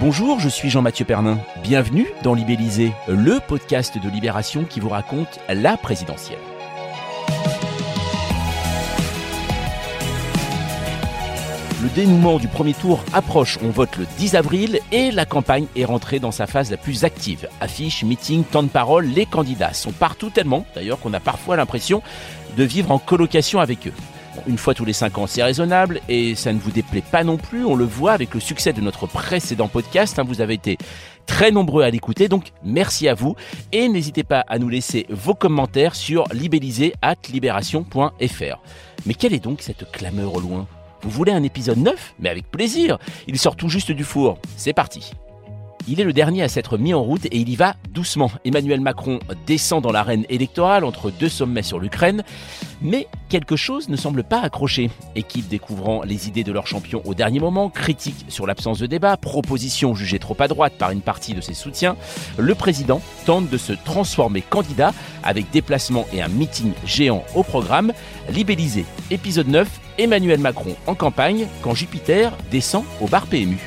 Bonjour, je suis Jean-Mathieu Pernin. Bienvenue dans Libellisé, le podcast de Libération qui vous raconte la présidentielle. Le dénouement du premier tour approche, on vote le 10 avril et la campagne est rentrée dans sa phase la plus active. Affiches, meetings, temps de parole, les candidats sont partout tellement d'ailleurs qu'on a parfois l'impression de vivre en colocation avec eux. Une fois tous les 5 ans, c'est raisonnable et ça ne vous déplaît pas non plus. On le voit avec le succès de notre précédent podcast. Hein. vous avez été très nombreux à l'écouter, donc merci à vous. Et n'hésitez pas à nous laisser vos commentaires sur libellisé.libération.fr. Mais quelle est donc cette clameur au loin? Vous voulez un épisode neuf Mais avec plaisir Il sort tout juste du four. C'est parti il est le dernier à s'être mis en route et il y va doucement. Emmanuel Macron descend dans l'arène électorale entre deux sommets sur l'Ukraine, mais quelque chose ne semble pas accrocher. Équipe découvrant les idées de leur champion au dernier moment, critique sur l'absence de débat, proposition jugée trop à droite par une partie de ses soutiens, le président tente de se transformer candidat avec déplacement et un meeting géant au programme. Libellisé, épisode 9, Emmanuel Macron en campagne quand Jupiter descend au bar PMU.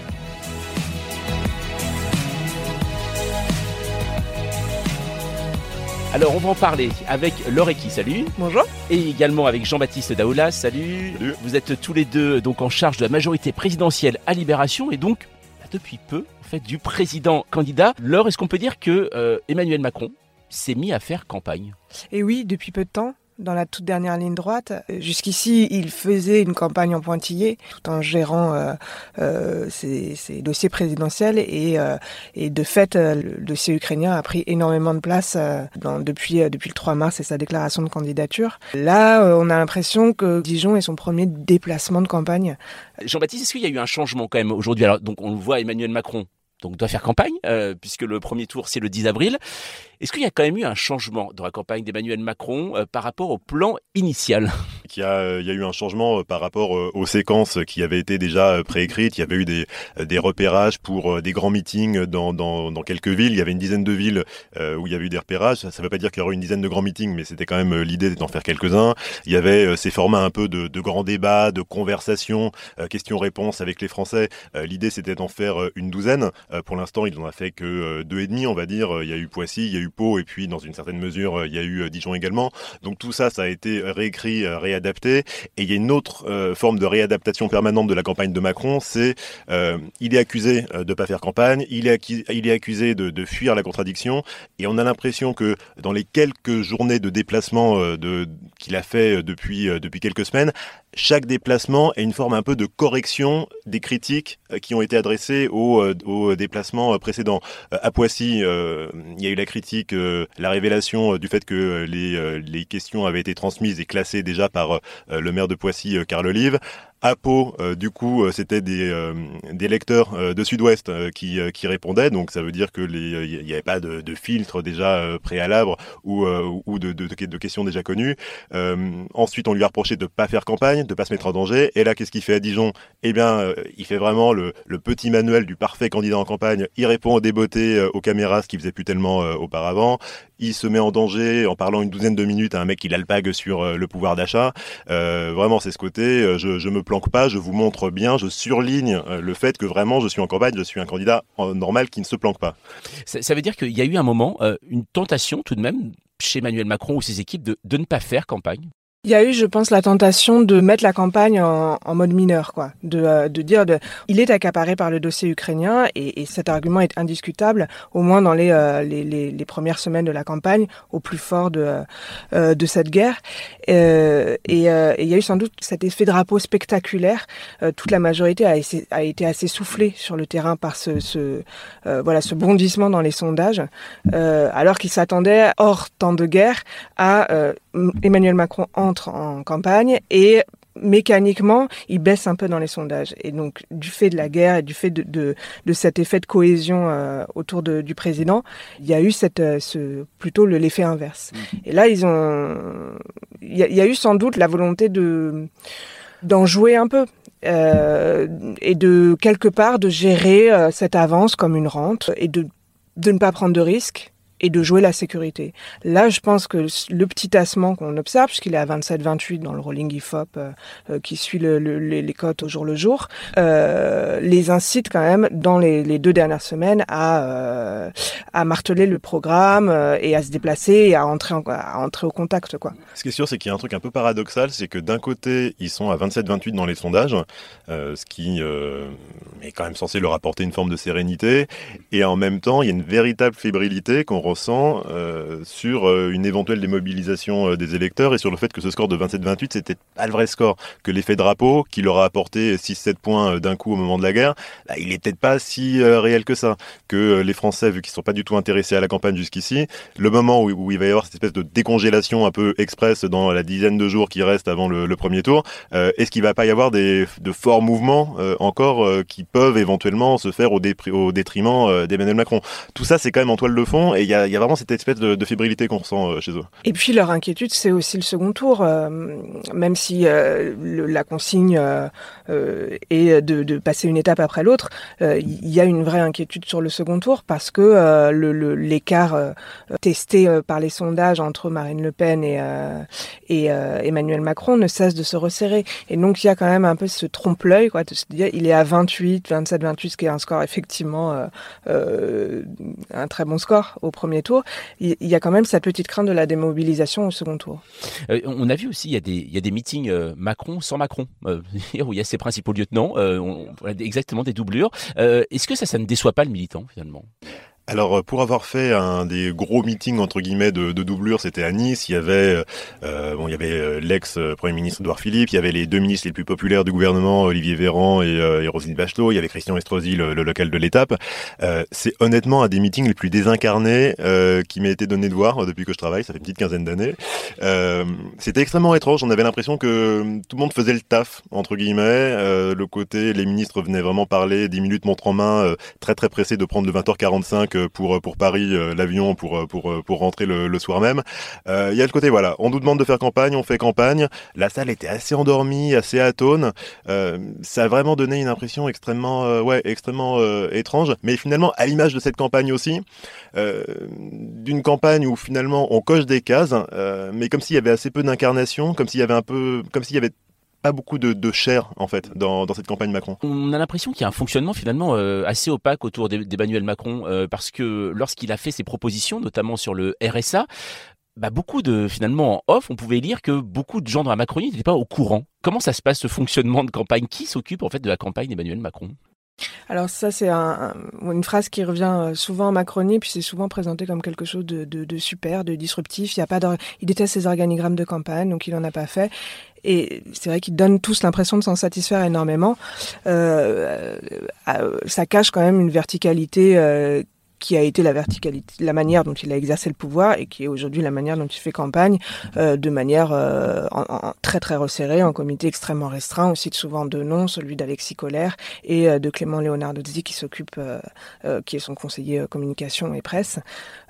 Alors, on va en parler avec Laure qui salut. Bonjour. Et également avec Jean-Baptiste Daoulas, salut. Salut. Vous êtes tous les deux donc en charge de la majorité présidentielle à Libération et donc bah, depuis peu, en fait, du président candidat. Laure, est-ce qu'on peut dire que euh, Emmanuel Macron s'est mis à faire campagne? Et oui, depuis peu de temps, dans la toute dernière ligne droite. Jusqu'ici, il faisait une campagne en pointillé, tout en gérant euh, euh, ses, dossiers présidentiels. Et, euh, de fait, le dossier ukrainien a pris énormément de place depuis, le 3 mars et sa déclaration de candidature. Là, on a l'impression que Dijon est son premier déplacement de campagne. Jean-Baptiste, est-ce qu'il y a eu un changement quand même aujourd'hui? Alors, donc on le voit, Emmanuel Macron donc doit faire campagne, euh, puisque le premier tour c'est le 10 avril. Est-ce qu'il y a quand même eu un changement dans la campagne d'Emmanuel Macron euh, par rapport au plan initial? Il y, a, il y a eu un changement euh, par rapport euh, aux séquences qui avaient été déjà euh, préécrites. Il y avait eu des, repérages pour euh, des grands meetings dans, quelques villes. Il y avait une dizaine de villes euh, où il y avait eu des repérages. Ça ne veut pas dire qu'il y aurait une dizaine de grands meetings, mais c'était quand même euh, l'idée d'en faire quelques-uns. Il y avait euh, ces formats un peu de, grands débats, de conversations, euh, questions-réponses avec les Français. Euh, l'idée c'était d'en faire euh, une douzaine. Euh, pour l'instant, il n'en a fait que euh, deux et demi, on va dire. Il y a eu Poissy, il y a eu Pau, et puis dans une certaine mesure, euh, il y a eu euh, Dijon également. Donc tout ça, ça a été réécrit, euh, Et il y a une autre euh, forme de réadaptation permanente de la campagne de Macron, c'est euh, il est accusé euh, de pas faire campagne, il est, accusé de, fuir la contradiction, et on a l'impression que dans les quelques journées de déplacement euh, qu'il a fait depuis quelques semaines, chaque déplacement est une forme un peu de correction des critiques euh, qui ont été adressées au, euh, au déplacement euh, précédent. Euh, À Poissy, euh, il y a eu la critique, euh, la révélation du fait que les, les questions avaient été transmises et classées déjà par le maire de Poissy, Carl Olive. À Pau, euh, du coup, euh, c'était des, euh, des lecteurs de Sud-Ouest qui, qui répondaient, donc ça veut dire que il n'y avait pas de, filtre déjà préalable ou, ou de, questions déjà connues. Ensuite, on lui a reproché de pas faire campagne, de pas se mettre en danger. Et là, qu'est-ce qu'il fait à Dijon? Eh bien, il fait vraiment le, petit manuel du parfait candidat en campagne. Il répond aux débeautés, aux caméras, ce qu'il faisait plus tellement auparavant. Il se met en danger en parlant une douzaine de minutes à un mec qui l'alpague sur euh, le pouvoir d'achat. Euh, vraiment, c'est ce côté. euh, je, je me planque pas, je vous montre bien, je surligne le fait que vraiment, je suis en campagne, je suis un candidat normal qui ne se planque pas. ça, ça veut dire qu'il y a eu un moment, une tentation tout de même chez Emmanuel Macron ou ses équipes de, de ne pas faire campagne? Il y a eu, je pense, la tentation de mettre la campagne en, en mode mineur, quoi, de, euh, de dire, de, il est accaparé par le dossier ukrainien et, et cet argument est indiscutable, au moins dans les, euh, les, les, les premières semaines de la campagne, au plus fort de, euh, de cette guerre. Euh, et, euh, et il y a eu sans doute cet effet drapeau spectaculaire. Euh, toute la majorité a, a été assez soufflée sur le terrain par ce, ce euh, voilà, ce bondissement dans les sondages, euh, alors qu'ils s'attendaient hors temps de guerre à euh, Emmanuel Macron en campagne et mécaniquement, il baisse un peu dans les sondages. Et donc, du fait de la guerre et du fait de, de, de cet effet de cohésion euh, autour de, du président, il y a eu cette, euh, ce, plutôt l'effet inverse. Mmh. Et là, ils ont, il y, a, il y, a eu sans doute la volonté de d'en jouer un peu. Euh, et de quelque part de gérer euh, cette avance comme une rente et de, de ne pas prendre de risques et de jouer la sécurité. Là, je pense que le petit tassement qu'on observe, puisqu'il est à 27-28 dans le rolling IFOP euh, euh, qui suit le, le, les, cotes au jour le jour, euh, les incite quand même dans les, deux dernières semaines à, marteler le programme et à se déplacer et à entrer, au contact. Ce qui est sûr, c'est qu'il y a un truc un peu paradoxal, c'est que d'un côté, ils sont à 27-28 dans les sondages, ce qui est quand même censé leur apporter une forme de sérénité, et en même temps, il y a une véritable fébrilité qu'on euh, sur euh, une éventuelle démobilisation euh, des électeurs et sur le fait que ce score de 27-28, c'était pas le vrai score, que l'effet drapeau, qui leur a apporté 6-7 points d'un coup au moment de la guerre, bah, il est peut-être pas si réel que ça, que les Français, vu qu'ils sont pas du tout intéressés à la campagne jusqu'ici, le moment où, il va y avoir cette espèce de décongélation un peu express dans la dizaine de jours qui restent avant le, le premier tour, est-ce qu'il va pas y avoir des, de forts mouvements encore qui peuvent éventuellement se faire au, au détriment d'Emmanuel Macron? Tout ça, c'est quand même en toile de fond et il y a il y a vraiment cette espèce de, fébrilité qu'on ressent euh, chez eux. Et puis leur inquiétude, c'est aussi le second tour, euh, même si euh, la consigne est de, passer une étape après l'autre. Il y a une vraie inquiétude sur le second tour parce que l'écart testé par les sondages entre Marine Le Pen et, et Emmanuel Macron ne cesse de se resserrer. Et donc il y a quand même un peu ce trompe-l'œil, quoi, de se dire il est à 28, 27, 28, ce qui est un score effectivement un très bon score au premier tour, il y a quand même cette petite crainte de la démobilisation au second tour. Euh, on a vu aussi, il y a des, meetings euh, Macron sans Macron, euh, où il y a ses principaux lieutenants, exactement des doublures. Est-ce que ça, ça ne déçoit pas le militant finalement? Alors euh, pour avoir fait un des gros meetings entre guillemets de, doublure, c'était à Nice. Il y avait euh, bon, il y avait euh, l'ex premier ministre Edouard Philippe, il y avait les deux ministres les plus populaires du gouvernement, Olivier Véran et, euh, Bachelot. Il y avait Christian Estrosi, le, local de l'étape. Euh, c'est honnêtement un des meetings les plus désincarnés qui m'a été donné de voir depuis que je travaille. Ça fait une petite quinzaine d'années. c'était extrêmement étrange. On avait l'impression que tout le monde faisait le taf entre guillemets. le côté les ministres venaient vraiment parler 10 minutes montre en main, très très pressés de prendre le 20h45 pour pour Paris euh, l'avion pour pour pour rentrer le, le soir même. Euh, il y a le côté voilà, on nous demande de faire campagne, on fait campagne. La salle était assez endormie, assez atone. Euh, ça a vraiment donné une impression extrêmement ouais extrêmement étrange. Mais finalement à l'image de cette campagne aussi, d'une campagne où finalement on coche des cases, mais comme s'il y avait assez peu d'incarnation, comme s'il y avait un peu comme s'il y avait pas beaucoup de, de chair en fait dans, cette campagne Macron. On a l'impression qu'il y a un fonctionnement finalement euh, assez opaque autour d'Emmanuel Macron euh, parce que lorsqu'il a fait ses propositions, notamment sur le RSA, bah beaucoup de finalement en off, on pouvait lire que beaucoup de gens dans la Macronie n'étaient pas au courant. Comment ça se passe ce fonctionnement de campagne? Qui s'occupe en fait de la campagne d'Emmanuel Macron? Alors ça, c'est un, une phrase qui revient euh, souvent en Macronie, puis c'est souvent présenté comme quelque chose de, de, super, de disruptif. Il, y a pas il déteste ses organigrammes de campagne, donc il n'en a pas fait. Et c'est vrai qu'ils donnent tous l'impression de s'en satisfaire énormément. Euh, euh, ça cache quand même une verticalité qui a été la verticalité, la manière dont il a exercé le pouvoir et qui est aujourd'hui la manière dont il fait campagne, euh, de manière euh, très très resserrée, en comité extrêmement restreint. On cite souvent deux noms, celui d'Alexis Collère et euh, de Clément Leonardozzi qui s'occupe, qui est son conseiller communication et presse.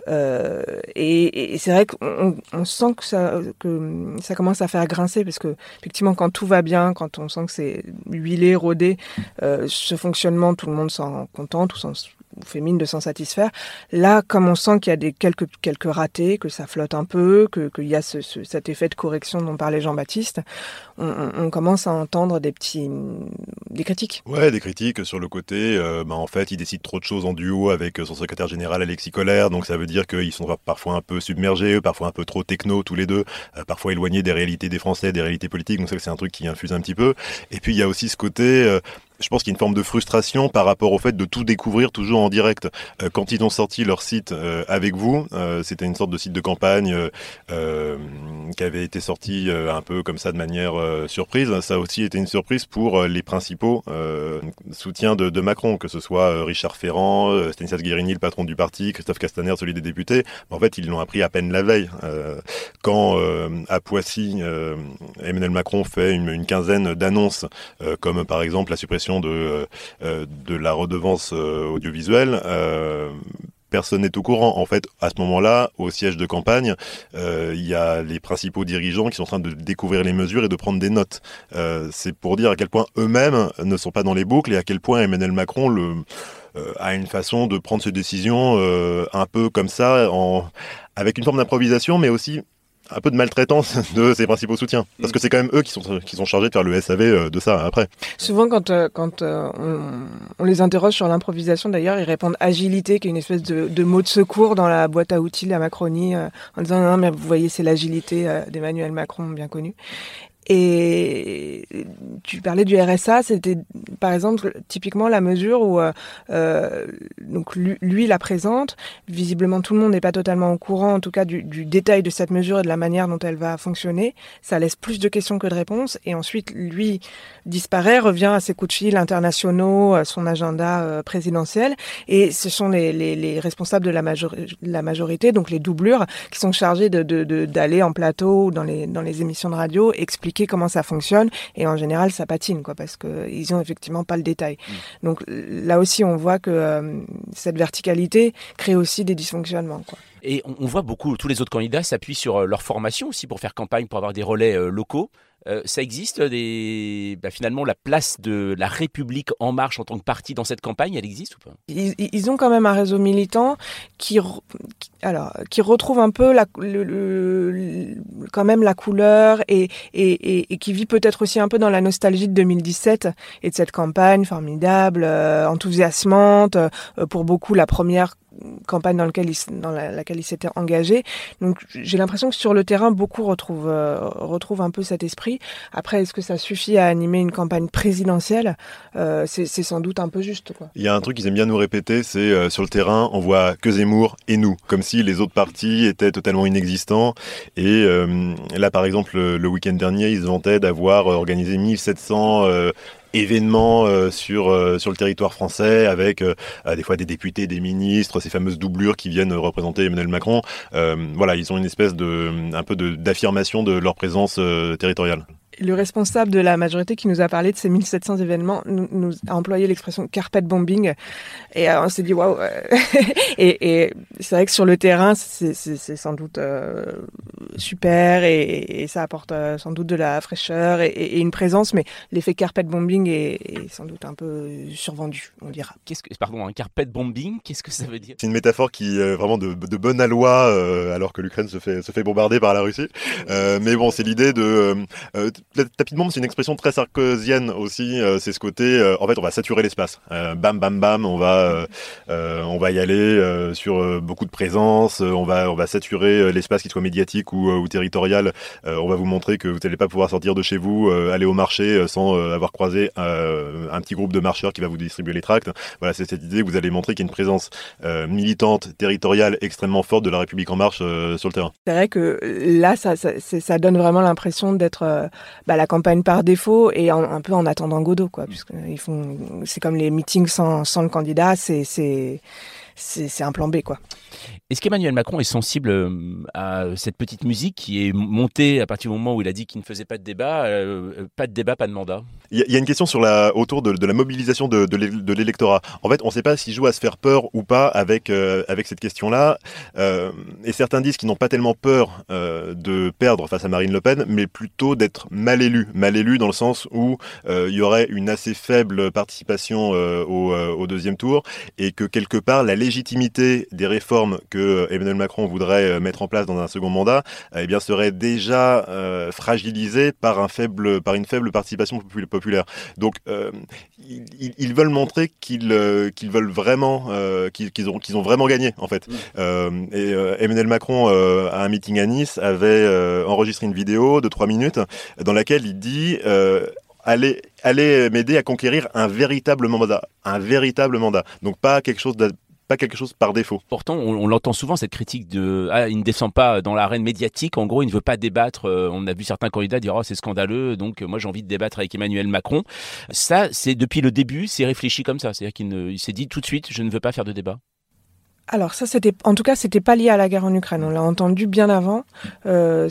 et, c'est vrai qu'on on sent que ça, commence à faire grincer parce que effectivement quand tout va bien, quand on sent que c'est huilé, rodé, ce fonctionnement, tout le monde s'en contente, s'en fait mine de s'en satisfaire. Là, comme on sent qu'il y a des quelques quelques ratés, que ça flotte un peu, qu'il y a ce, ce, cet effet de correction dont parlait Jean-Baptiste, on, on, commence à entendre des petits des critiques. Ouais, des critiques sur le côté. Euh, bah, en fait, il décide trop de choses en duo avec son secrétaire général Alexis Collère, donc ça veut dire qu'ils sont parfois un peu submergés, parfois un peu trop techno tous les deux, euh, parfois éloignés des réalités des Français, des réalités politiques. Donc ça, c'est un truc qui infuse un petit peu. Et puis il y a aussi ce côté. Euh, je pense qu'il y a une forme de frustration par rapport au fait de tout découvrir toujours en direct. Euh, quand ils ont sorti leur site euh, avec vous, euh, c'était une sorte de site de campagne qui avait été sorti un peu comme ça de manière surprise. Ça a aussi été une surprise pour les principaux soutiens de, Macron, que ce soit Richard Ferrand, Stanislas Guérini, le patron du parti, Christophe Castaner, celui des députés. En fait, ils l'ont appris à peine la veille. quand à Poissy, Emmanuel Macron fait une, une quinzaine d'annonces, comme par exemple la suppression de, euh, de la redevance euh, audiovisuelle euh, personne n'est au courant. En fait, à ce moment-là, au siège de campagne, il y a les principaux dirigeants qui sont en train de découvrir les mesures et de prendre des notes. c'est pour dire à quel point eux-mêmes ne sont pas dans les boucles et à quel point Emmanuel Macron a une façon de prendre ses décisions un peu comme ça, en, avec une forme d'improvisation, mais aussi un peu de maltraitance de ses principaux soutiens. Parce que c'est quand même eux qui sont, qui sont chargés de faire le SAV euh, de ça après. Souvent, quand, euh, quand euh, on, les interroge sur l'improvisation, d'ailleurs, ils répondent agilité, qui est une espèce de, de mot de secours dans la boîte à outils de la Macronie, en disant non, mais vous voyez, c'est l'agilité d'Emmanuel Macron, bien connu. Et tu parlais du RSA, c'était par exemple typiquement la mesure où euh, euh donc lui, la présente. Visiblement, tout le monde n'est pas totalement au courant, en tout cas du, du, détail de cette mesure et de la manière dont elle va fonctionner. Ça laisse plus de questions que de réponses. Et ensuite, lui disparaît, revient à ses coups de fil internationaux, à son agenda euh, présidentiel. Et ce sont les, les, les responsables de la, la, majorité, donc les doublures, qui sont chargés d'aller de, de, en plateau ou dans les, dans les émissions de radio, expliquer comment ça fonctionne et en général ça patine quoi parce que ils ont effectivement pas le détail. Mm. Donc là aussi on voit que euh, cette verticalité crée aussi des dysfonctionnements quoi. Et on voit beaucoup, tous les autres candidats s'appuient sur euh, leur formation aussi pour faire campagne, pour avoir des relais euh, locaux. Euh, ça existe des, bah, finalement la place de la République en marche en tant que parti dans cette campagne, elle existe ou pas? Ils, ont quand même un réseau militant qui, alors, qui retrouve un peu la, quand même la couleur et, et, et, qui vit peut-être aussi un peu dans la nostalgie de 2017 et de cette campagne formidable, enthousiasmante, pour beaucoup la première campagne dans, lequel il, dans laquelle il s'était engagé. Donc j'ai l'impression que sur le terrain, beaucoup retrouvent, euh, un peu cet esprit. Après, est-ce que ça suffit à animer une campagne présidentielle? Euh, C'est sans doute un peu juste. Quoi. Il y a un truc qu'ils aiment bien nous répéter, c'est euh, sur le terrain, on voit que Zemmour et nous, comme si les autres partis étaient totalement inexistants. Et là, par exemple, le, week-end dernier, ils se vantaient d'avoir organisé 1700 événements euh, sur euh, sur le territoire français avec euh, des fois des députés, des ministres, ces fameuses doublures qui viennent représenter Emmanuel Macron. voilà, ils ont une espèce de un peu d'affirmation de leur présence territoriale le responsable de la majorité qui nous a parlé de ces 1700 événements nous, a employé l'expression carpet bombing. Et euh, on s'est dit waouh et, et c'est vrai que sur le terrain c'est sans doute euh, super et, ça apporte euh, sans doute de la fraîcheur et, une présence mais l'effet carpet bombing est, sans doute un peu survendu on dira. Qu'est-ce que pardon un carpet bombing qu'est-ce que ça veut dire? C'est une métaphore qui est vraiment de, de bonne aloi alors que l'Ukraine se fait se fait bombarder par la Russie. Mais bon c'est l'idée de le c'est une expression très sarkozienne aussi. Euh, c'est ce côté, euh, en fait, on va saturer l'espace. Euh, bam, bam, bam, on va, on va y aller sur beaucoup de présence. on va, on va saturer l'espace, qu'il soit médiatique ou, territorial. on va vous montrer que vous n'allez pas pouvoir sortir de chez vous, aller au marché sans avoir croisé un petit groupe de marcheurs qui va vous distribuer les tracts. Voilà, c'est cette idée que vous allez montrer qu'il y a une présence militante, territoriale extrêmement forte de la République en marche sur le terrain. C'est vrai que là, ça donne vraiment l'impression d'être bah, la campagne par défaut et un peu en attendant Godot, quoi, puisque ils font, c'est comme les meetings sans, sans le candidat, c'est, c'est, c'est un plan B, quoi. Est-ce qu'Emmanuel Macron est sensible euh, à cette petite musique qui est montée à partir du moment où il a dit qu'il ne faisait pas de débat euh, euh, Pas de débat, pas de mandat? Il y, a une question sur la, autour de, la mobilisation de, de l'électorat. En fait, on ne sait pas s'il joue à se faire peur ou pas avec, avec cette question-là. et certains disent qu'ils n'ont pas tellement peur de perdre face à Marine Le Pen, mais plutôt d'être mal élu. Mal élu dans le sens où il y aurait une assez faible participation au, au deuxième tour et que quelque part la légitimité des réformes que euh, Emmanuel Macron voudrait euh, mettre en place dans un second mandat, euh, eh bien serait déjà fragilisée par un faible, par une faible participation populaire. Donc ils, veulent montrer qu'ils qu'ils veulent vraiment, qu'ils ont qu'ils ont vraiment gagné en fait. Et Emmanuel Macron à un meeting à Nice avait enregistré une vidéo de trois minutes dans laquelle il dit allez allait m'aider à conquérir un véritable mandat, un véritable mandat. Donc pas quelque chose de pas quelque chose par défaut. Pourtant, on, l'entend souvent cette critique de ah, il ne descend pas dans l'arène médiatique. En gros, il ne veut pas débattre. Euh, on a vu certains candidats dire oh c'est scandaleux, donc moi j'ai envie de débattre avec Emmanuel Macron. Ça, c'est depuis le début, c'est réfléchi comme ça. C'est-à-dire qu'il s'est dit tout de suite je ne veux pas faire de débat alors ça, c'était, en tout cas, c'était pas lié à la guerre en Ukraine. On l'a entendu bien avant, euh,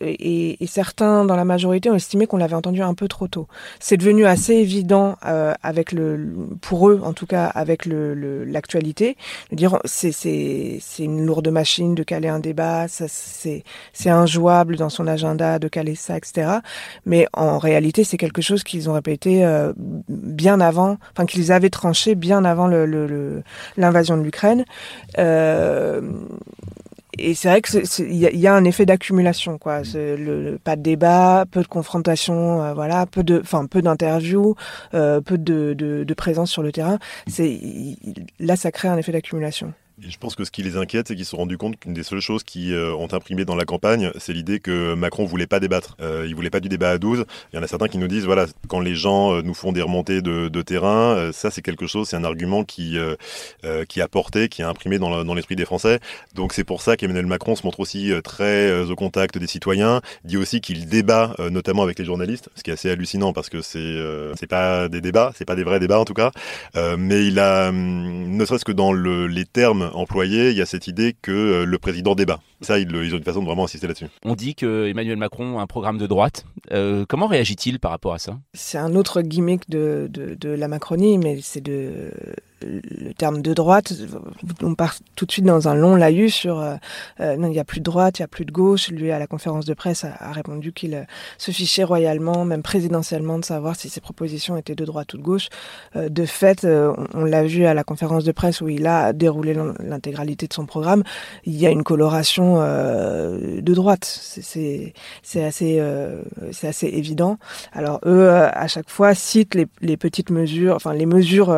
et, certains dans la majorité ont estimé qu'on l'avait entendu un peu trop tôt. C'est devenu assez évident euh, avec le, pour eux, en tout cas, avec le, l'actualité, dire c'est c'est c'est une lourde machine de caler un débat, ça c'est c'est injouable dans son agenda de caler ça, etc. Mais en réalité, c'est quelque chose qu'ils ont répété euh, bien avant, enfin qu'ils avaient tranché bien avant le, l'invasion de l'Ukraine. Euh, et c'est vrai qu'il y, y, a un effet d'accumulation, quoi. Le, pas de débat, peu de confrontation, euh, voilà, peu de, enfin peu d'interviews, euh, peu de, de, de, présence sur le terrain. C'est là, ça crée un effet d'accumulation je pense que ce qui les inquiète, c'est qu'ils se sont rendus compte qu'une des seules choses qui euh, ont imprimé dans la campagne, c'est l'idée que Macron voulait pas débattre. Euh, il voulait pas du débat à 12. Il y en a certains qui nous disent, voilà, quand les gens euh, nous font des remontées de, terrain, euh, ça c'est quelque chose, c'est un argument qui, qui a porté, qui a imprimé dans, l'esprit des Français. Donc c'est pour ça qu'Emmanuel Macron se montre aussi très au contact des citoyens, dit aussi qu'il débat notamment avec les journalistes, ce qui est assez hallucinant parce que c'est c'est pas des débats, c'est pas des vrais débats en tout cas, mais il a, hum, ne serait-ce que dans le, les termes employé, il y a cette idée que euh, le président débat. Ça, ils, ont une façon de vraiment insister là-dessus. On dit que Emmanuel Macron a un programme de droite. Euh, comment réagit-il par rapport à ça? C'est un autre gimmick de, de la Macronie, mais c'est de le terme de droite, on part tout de suite dans un long laïus sur euh, euh, non, il n'y a plus de droite, il n'y a plus de gauche. Lui, à la conférence de presse, a, répondu qu'il euh, se fichait royalement, même présidentiellement, de savoir si ses propositions étaient de droite ou de gauche. de fait, on, l'a vu à la conférence de presse où il a déroulé l'intégralité de son programme. Il y a une coloration de droite. C'est assez, c'est assez évident. Alors eux, à chaque fois, citent les, les petites mesures, enfin les mesures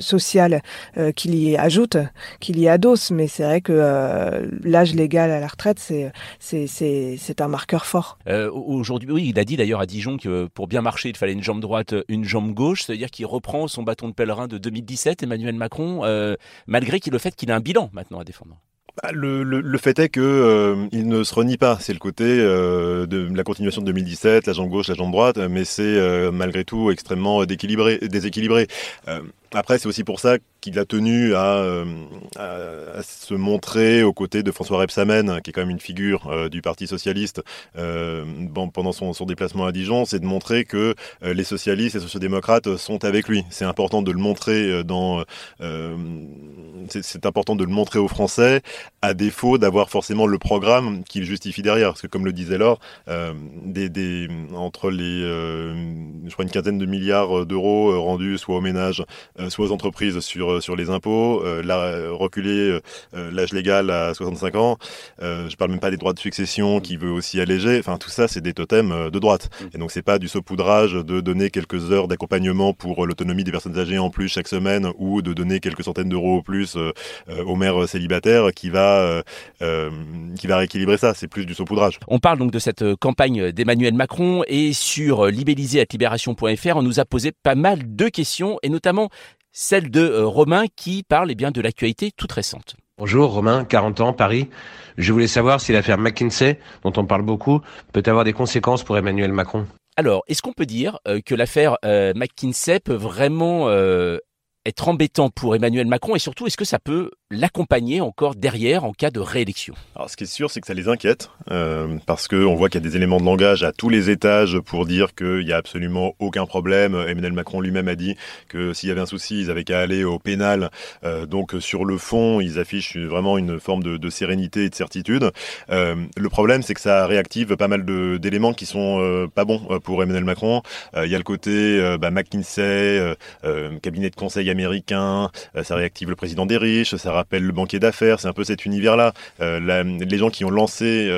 sociale euh, qu'il y ajoute, qu'il y adosse. Mais c'est vrai que euh, l'âge légal à la retraite, c'est c'est un marqueur fort. Euh, aujourd'hui, oui, il a dit d'ailleurs à Dijon que pour bien marcher, il fallait une jambe droite, une jambe gauche. C'est-à-dire qu'il reprend son bâton de pèlerin de 2017, Emmanuel Macron, malgré qu'il le fait qu'il a un bilan maintenant à défendre. Bah, le, le, le, fait est que euh, il ne se renie pas. C'est le côté euh, de la continuation de 2017, la jambe gauche, la jambe droite, mais c'est euh, malgré tout extrêmement déséquilibré. déséquilibré. Après, c'est aussi pour ça qu'il a tenu à, à, se montrer aux côtés de François Rebsamen, qui est quand même une figure du Parti socialiste, bon, pendant son, déplacement à Dijon, c'est de montrer que les socialistes et sociodémocrates sont avec lui. C'est important de le montrer dans. c'est important de le montrer aux Français à défaut d'avoir forcément le programme qui le justifie derrière. Parce que comme le disait Laure, euh, entre les, euh, je crois une quinzaine de milliards d'euros euh, rendus soit aux ménages, soit aux entreprises sur, sur les impôts, la, reculer l'âge légal à 65 ans, je parle même pas des droits de succession qui veut aussi alléger, enfin tout ça c'est des totems de droite. Mm. Et donc c'est pas du saupoudrage de donner quelques heures d'accompagnement pour l'autonomie des personnes âgées en plus chaque semaine ou de donner quelques centaines d'euros au plus aux mères célibataires qui va euh, euh, qui va rééquilibrer ça. C'est plus du saupoudrage. On parle donc de cette euh, campagne d'Emmanuel Macron et sur libellisé@libération.fr, on nous a posé pas mal de questions et notamment celle de Romain qui parle eh bien de l'actualité toute récente. Bonjour Romain, 40 ans, Paris. Je voulais savoir si l'affaire McKinsey, dont on parle beaucoup, peut avoir des conséquences pour Emmanuel Macron. Alors, est-ce qu'on peut dire que l'affaire McKinsey peut vraiment être embêtant pour Emmanuel Macron et surtout, est-ce que ça peut l'accompagner encore derrière en cas de réélection? Alors, ce qui est sûr, c'est que ça les inquiète euh, parce qu'on voit qu'il y a des éléments de langage à tous les étages pour dire qu'il n'y a absolument aucun problème. Emmanuel Macron lui-même a dit que s'il y avait un souci, ils avaient qu'à aller au pénal. Euh, donc, sur le fond, ils affichent vraiment une forme de, sérénité et de certitude. Euh, le problème, c'est que ça réactive pas mal d'éléments qui sont pas bons pour Emmanuel Macron. Il y a le côté bah, McKinsey, cabinet de conseil américain américain, ça réactive le président des riches, ça rappelle le banquier d'affaires, c'est un peu cet univers-là. les gens qui ont lancé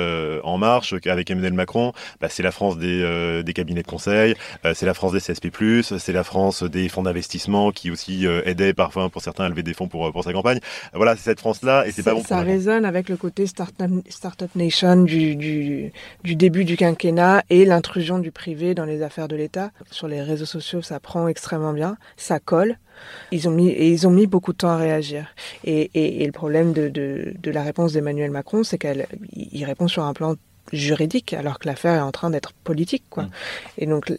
En Marche avec Emmanuel Macron, bah, c'est la France des, des cabinets de conseil, c'est la France des CSP+, c'est la France des fonds d'investissement qui aussi aidaient parfois pour certains à lever des fonds pour, pour sa campagne. Voilà, c'est cette France-là et c'est pas bon Ça résonne avec le côté Startup Nation du, du, du début du quinquennat et l'intrusion du privé dans les affaires de l'État. Sur les réseaux sociaux, ça prend extrêmement bien, ça colle. Ils ont mis, et ils ont mis beaucoup de temps à réagir. Et, et, le problème de, de, de la réponse d'Emmanuel Macron, c'est qu'il répond sur un plan juridique alors que l'affaire est en train d'être politique quoi. Mm. Et donc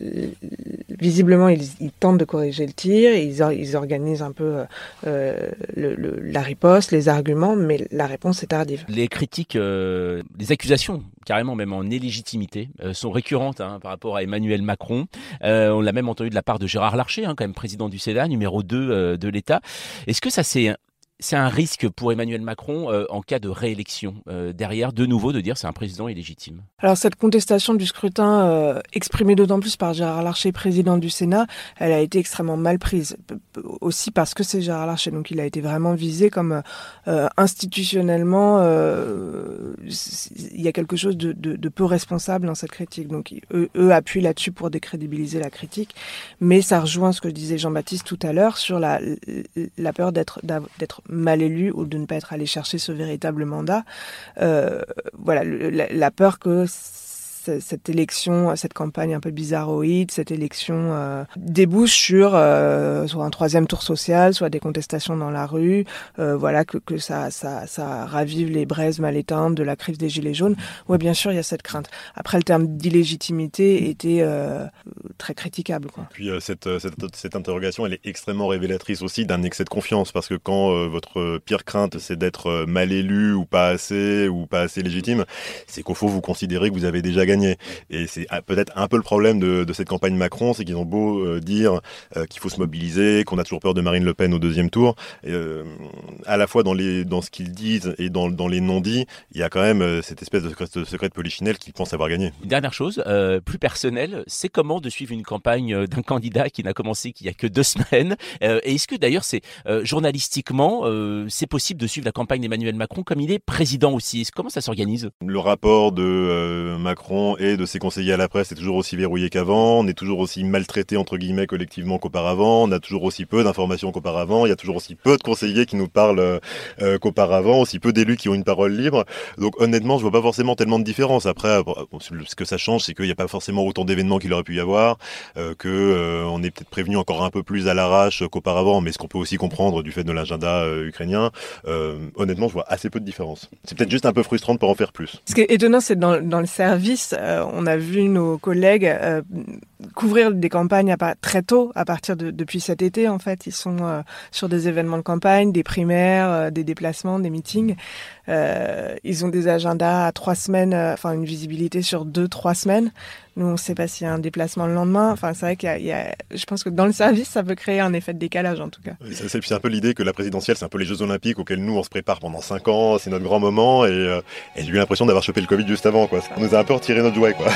visiblement ils, tentent de corriger le tir, ils, ils organisent un peu euh, le, la riposte, les arguments, mais la réponse est tardive. Les critiques, euh, les accusations carrément même en illégitimité euh, sont récurrentes hein, par rapport à Emmanuel Macron. On l'a même entendu de la part de Gérard Larcher, hein, quand même président du Sénat, numéro 2 euh, de l'État. Est-ce que ça c'est c'est un risque pour Emmanuel Macron euh, en cas de réélection euh, derrière, de nouveau, de dire c'est un président illégitime Alors cette contestation du scrutin, euh, exprimée d'autant plus par Gérard Larcher, président du Sénat, elle a été extrêmement mal prise. Aussi parce que c'est Gérard Larcher, donc il a été vraiment visé comme institutionnellement, il y a quelque chose de, peu responsable dans cette critique. Donc eux, appuient là-dessus pour décrédibiliser la critique, mais ça rejoint ce que disait Jean-Baptiste tout à l'heure sur la, peur d'être mal élu ou de ne pas être allé chercher ce véritable mandat. Euh, voilà, la, peur que cette élection, cette campagne un peu bizarroïde, cette élection euh, débouche sur euh, soit un troisième tour social, soit des contestations dans la rue, euh, voilà que, ça, ravive les braises mal éteintes de la crise des gilets jaunes. Ouais, bien sûr, il y a cette crainte. Après, le terme d'illégitimité était euh, très critiquable. Puis euh, cette, cette, cette, interrogation, elle est extrêmement révélatrice aussi d'un excès de confiance, parce que quand votre pire crainte, c'est d'être mal élu ou pas assez ou pas assez légitime, c'est qu'au fond, vous considérez que vous avez déjà gagné et c'est ah, peut-être un peu le problème de, de cette campagne Macron, c'est qu'ils ont beau euh, dire euh, qu'il faut se mobiliser, qu'on a toujours peur de Marine Le Pen au deuxième tour. Euh, à la fois dans, les, dans ce qu'ils disent et dans, dans les non-dits, il y a quand même cette espèce de secret de, secret de polichinelle qu'ils pensent avoir gagné. Une dernière chose, plus personnelle, c'est comment de suivre une campagne d'un candidat qui n'a commencé qu'il y a que deux semaines. et est-ce que d'ailleurs c'est journalistiquement c'est possible de suivre la campagne d'Emmanuel Macron comme il est président aussi? Comment ça s'organise? Le rapport de Macron et de ses conseillers à la presse est toujours aussi verrouillé qu'avant, on est toujours aussi maltraité entre guillemets collectivement qu'auparavant, on a toujours aussi peu d'informations qu'auparavant, il y a toujours aussi peu de conseillers qui nous parlent euh, qu'auparavant, aussi peu d'élus qui ont une parole libre. Donc honnêtement, je vois pas forcément tellement de différence. Après, ce que ça change, c'est qu'il n'y a pas forcément autant d'événements qu'il aurait pu y avoir, euh, que euh, on est peut-être prévenu encore un peu plus à l'arrache qu'auparavant, mais ce qu'on peut aussi comprendre du fait de l'agenda euh, ukrainien, euh, honnêtement, je vois assez peu de différence. C'est peut-être juste un peu frustrant de pas en faire plus. Ce qui est étonnant, c'est dans, le service euh, on a vu nos collègues euh, couvrir des campagnes à très tôt, à partir de depuis cet été en fait. Ils sont euh, sur des événements de campagne, des primaires, des déplacements, des meetings. ils ont des agendas à trois semaines, enfin une visibilité sur deux, trois semaines. Nous, on ne sait pas s'il y a un déplacement le lendemain. Enfin, c'est vrai qu'il y, a, je pense que dans le service, ça peut créer un effet de décalage, en tout cas. C'est un peu l'idée que la présidentielle, c'est un peu les Jeux Olympiques auxquels nous, on se prépare pendant cinq ans. C'est notre grand moment. Et, et j'ai eu l'impression d'avoir chopé le Covid juste avant, quoi. Ça nous a un peu retiré notre joie, quoi.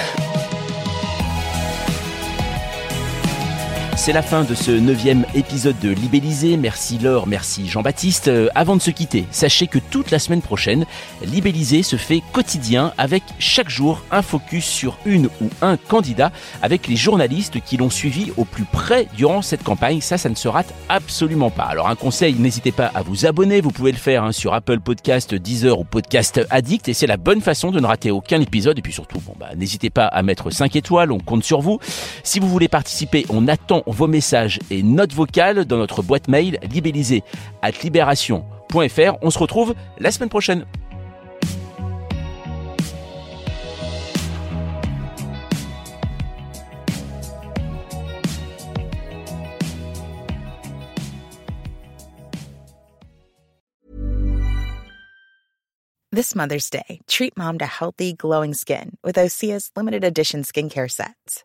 C'est la fin de ce neuvième épisode de Libellisé. Merci Laure, merci Jean-Baptiste. Euh, avant de se quitter, sachez que toute la semaine prochaine, Libellisé se fait quotidien avec chaque jour un focus sur une ou un candidat avec les journalistes qui l'ont suivi au plus près durant cette campagne. Ça, ça ne se rate absolument pas. Alors un conseil, n'hésitez pas à vous abonner. Vous pouvez le faire hein, sur Apple Podcast, Deezer ou Podcast Addict et c'est la bonne façon de ne rater aucun épisode. Et puis surtout, bon, bah, n'hésitez pas à mettre 5 étoiles, on compte sur vous. Si vous voulez participer, on attend vos messages et notes vocales dans notre boîte mail libellisée at libération.fr. On se retrouve la semaine prochaine. This Mother's Day, treat mom to healthy, glowing skin with Osea's limited edition skincare sets.